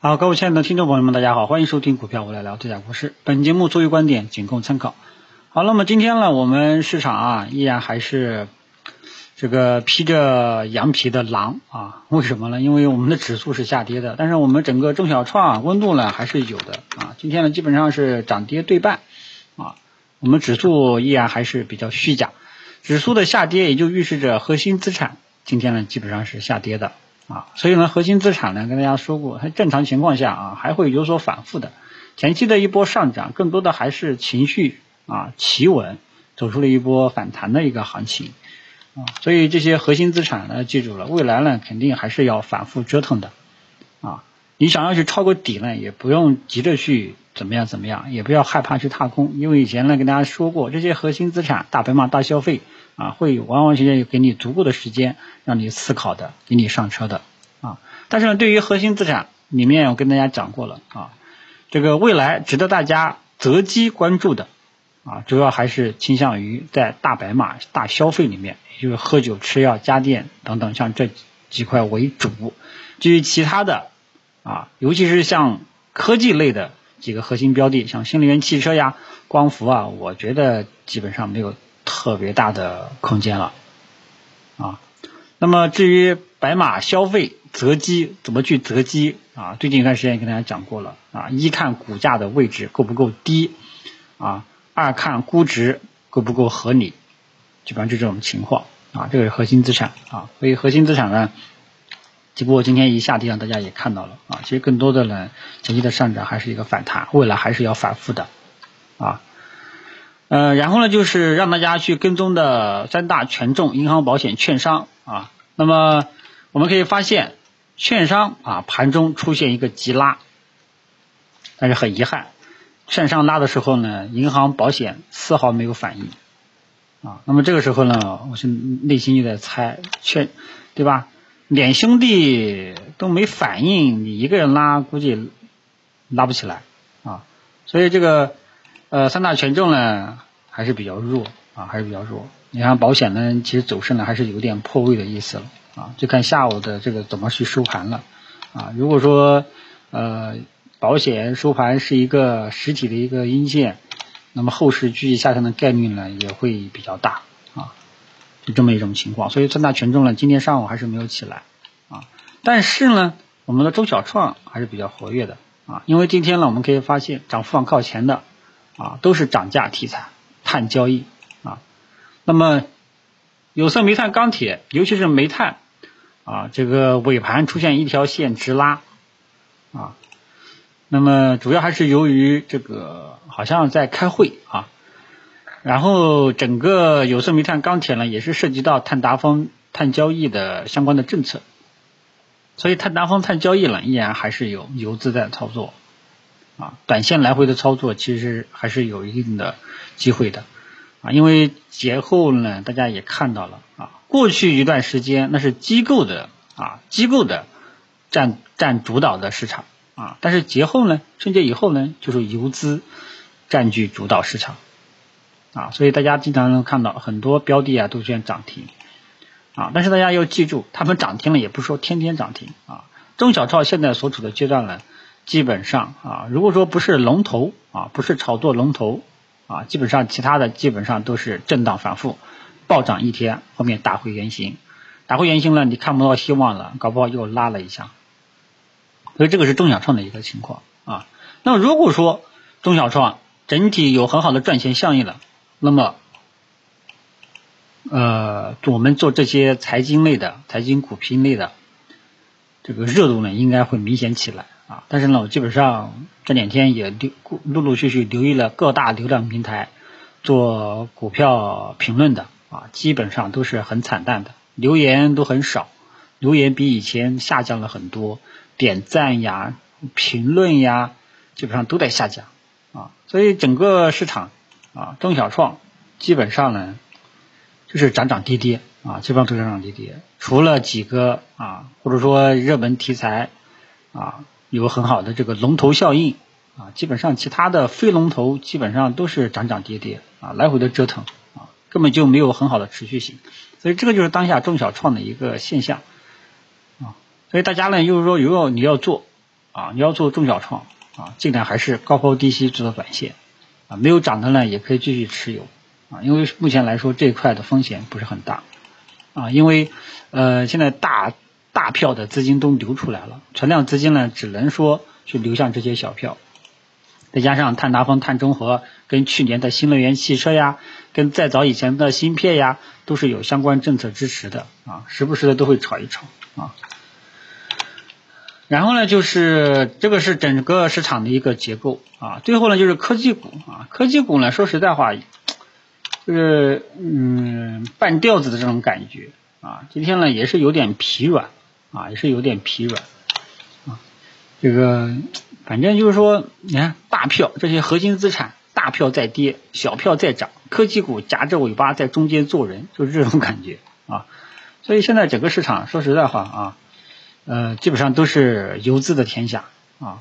好，各位亲爱的听众朋友们，大家好，欢迎收听股票我来聊这家股市。本节目作为观点，仅供参考。好，那么今天呢，我们市场啊，依然还是这个披着羊皮的狼啊。为什么呢？因为我们的指数是下跌的，但是我们整个中小创温度呢还是有的啊。今天呢，基本上是涨跌对半啊。我们指数依然还是比较虚假，指数的下跌也就预示着核心资产今天呢基本上是下跌的。啊，所以呢，核心资产呢，跟大家说过，它正常情况下啊，还会有所反复的。前期的一波上涨，更多的还是情绪啊企稳，走出了一波反弹的一个行情啊。所以这些核心资产呢，记住了，未来呢，肯定还是要反复折腾的。你想要去抄个底呢，也不用急着去怎么样怎么样，也不要害怕去踏空，因为以前呢跟大家说过，这些核心资产，大白马、大消费。啊，会完完全全给你足够的时间让你思考的，给你上车的啊。但是呢，对于核心资产里面，我跟大家讲过了啊，这个未来值得大家择机关注的啊，主要还是倾向于在大白马、大消费里面，也就是喝酒、吃药、家电等等，像这几块为主。至于其他的啊，尤其是像科技类的几个核心标的，像新能源汽车呀、光伏啊，我觉得基本上没有。特别大的空间了啊！那么至于白马消费择机怎么去择机啊？最近一段时间跟大家讲过了啊，一看股价的位置够不够低啊，二看估值够不够合理，基本上就这种情况啊。这个是核心资产啊，所以核心资产呢，只不过今天一下跌，让大家也看到了啊。其实更多的呢，前期的上涨还是一个反弹，未来还是要反复的啊。呃，然后呢，就是让大家去跟踪的三大权重：银行、保险、券商啊。那么我们可以发现，券商啊盘中出现一个急拉，但是很遗憾，券商拉的时候呢，银行、保险丝毫没有反应啊。那么这个时候呢，我是内心就在猜，券对吧？两兄弟都没反应，你一个人拉，估计拉不起来啊。所以这个。呃，三大权重呢还是比较弱啊，还是比较弱。你看保险呢，其实走势呢还是有点破位的意思了啊，就看下午的这个怎么去收盘了啊。如果说呃保险收盘是一个实体的一个阴线，那么后市继续下降的概率呢也会比较大，就这么一种情况。所以三大权重呢今天上午还是没有起来啊，但是呢我们的中小创还是比较活跃的啊，因为今天呢我们可以发现涨幅榜靠前的。啊，都是涨价题材，碳交易啊。那么有色、煤炭、钢铁，尤其是煤炭啊，这个尾盘出现一条线直拉啊。那么主要还是由于这个好像在开会啊，然后整个有色、煤炭、钢铁呢，也是涉及到碳达峰、碳交易的相关的政策，所以碳达峰、碳交易呢，依然还是有游资在操作。啊，短线来回的操作其实还是有一定的机会的啊，因为节后呢，大家也看到了啊，过去一段时间那是机构的啊，机构的占占主导的市场啊，但是节后呢，春节以后呢，就是游资占据主导市场啊，所以大家经常能看到很多标的啊都出现涨停啊，但是大家要记住，他们涨停了也不是说天天涨停啊，中小创现在所处的阶段呢。基本上啊，如果说不是龙头啊，不是炒作龙头啊，基本上其他的基本上都是震荡反复，暴涨一天，后面打回原形，打回原形了，你看不到希望了，搞不好又拉了一下，所以这个是中小创的一个情况啊。那如果说中小创整体有很好的赚钱效应了，那么呃，我们做这些财经类的、财经股评类的，这个热度呢，应该会明显起来。啊，但是呢，我基本上这两天也留陆陆续续留意了各大流量平台做股票评论的啊，基本上都是很惨淡的，留言都很少，留言比以前下降了很多，点赞呀、评论呀，基本上都在下降啊，所以整个市场啊，中小创基本上呢就是涨涨跌跌啊，基本上都是涨涨跌跌，除了几个啊，或者说热门题材啊。有很好的这个龙头效应啊，基本上其他的非龙头基本上都是涨涨跌跌啊，来回的折腾啊，根本就没有很好的持续性，所以这个就是当下中小创的一个现象啊，所以大家呢，就是说如果你要做啊，你要做中小创啊，尽量还是高抛低吸做到短线啊，没有涨的呢也可以继续持有啊，因为目前来说这一块的风险不是很大啊，因为呃现在大大票的资金都流出来了，存量资金呢只能说去流向这些小票。再加上碳达峰、碳中和，跟去年的新能源汽车呀，跟再早以前的芯片呀，都是有相关政策支持的啊，时不时的都会炒一炒啊。然后呢，就是这个是整个市场的一个结构啊。最后呢，就是科技股啊，科技股呢，说实在话，就是嗯半吊子的这种感觉啊。今天呢，也是有点疲软啊，也是有点疲软啊，这个。反正就是说，你看大票这些核心资产，大票在跌，小票在涨，科技股夹着尾巴在中间做人，就是这种感觉啊。所以现在整个市场，说实在话啊，呃，基本上都是游资的天下啊。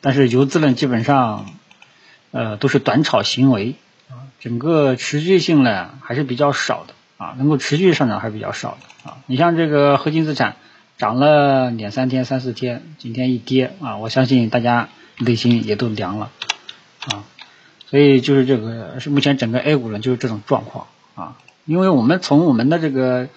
但是游资呢，基本上呃都是短炒行为啊，整个持续性呢还是比较少的啊，能够持续上涨还是比较少的啊。你像这个核心资产。涨了两三天、三四天，今天一跌啊，我相信大家内心也都凉了啊。所以就是这个是目前整个 A 股呢就是这种状况啊。因为我们从我们的这个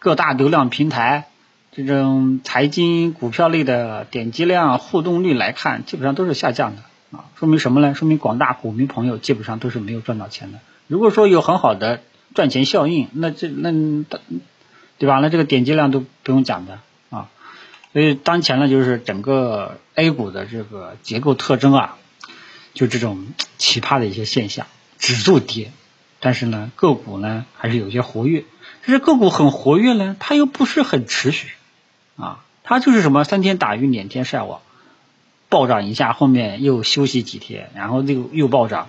各大流量平台这种财经股票类的点击量、互动率来看，基本上都是下降的啊。说明什么呢？说明广大股民朋友基本上都是没有赚到钱的。如果说有很好的赚钱效应，那这那对吧？那这个点击量都不用讲的啊。所以当前呢，就是整个 A 股的这个结构特征啊，就这种奇葩的一些现象，指数跌，但是呢，个股呢还是有些活跃。但是个股很活跃呢，它又不是很持续啊，它就是什么三天打鱼两天晒网，暴涨一下，后面又休息几天，然后又又暴涨，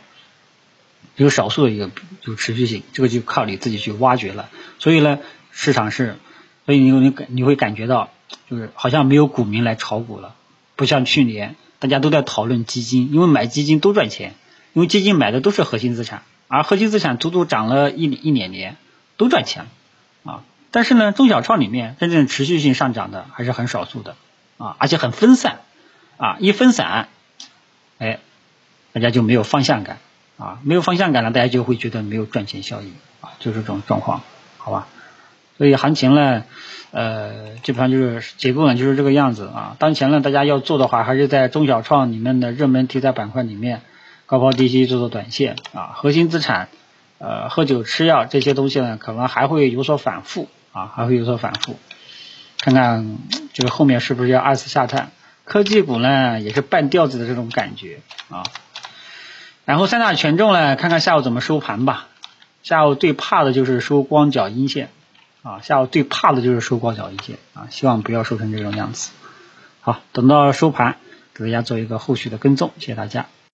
有少数的一个有持续性，这个就靠你自己去挖掘了。所以呢，市场是，所以你你感你会感觉到。就是好像没有股民来炒股了，不像去年大家都在讨论基金，因为买基金都赚钱，因为基金买的都是核心资产，而核心资产足足涨了一一年年，都赚钱了啊。但是呢，中小创里面真正持续性上涨的还是很少数的啊，而且很分散啊，一分散，哎，大家就没有方向感啊，没有方向感了，大家就会觉得没有赚钱效应啊，就是这种状况，好吧？所以行情呢。呃，基本上就是结构呢，就是这个样子啊。当前呢，大家要做的话，还是在中小创里面的热门题材板块里面高抛低吸做做短线啊。核心资产，呃，喝酒吃药这些东西呢，可能还会有所反复啊，还会有所反复。看看这个后面是不是要二次下探？科技股呢，也是半吊子的这种感觉啊。然后三大权重呢，看看下午怎么收盘吧。下午最怕的就是收光脚阴线。啊，下午最怕的就是收光脚阴线啊，希望不要收成这种样子。好，等到收盘，给大家做一个后续的跟踪，谢谢大家。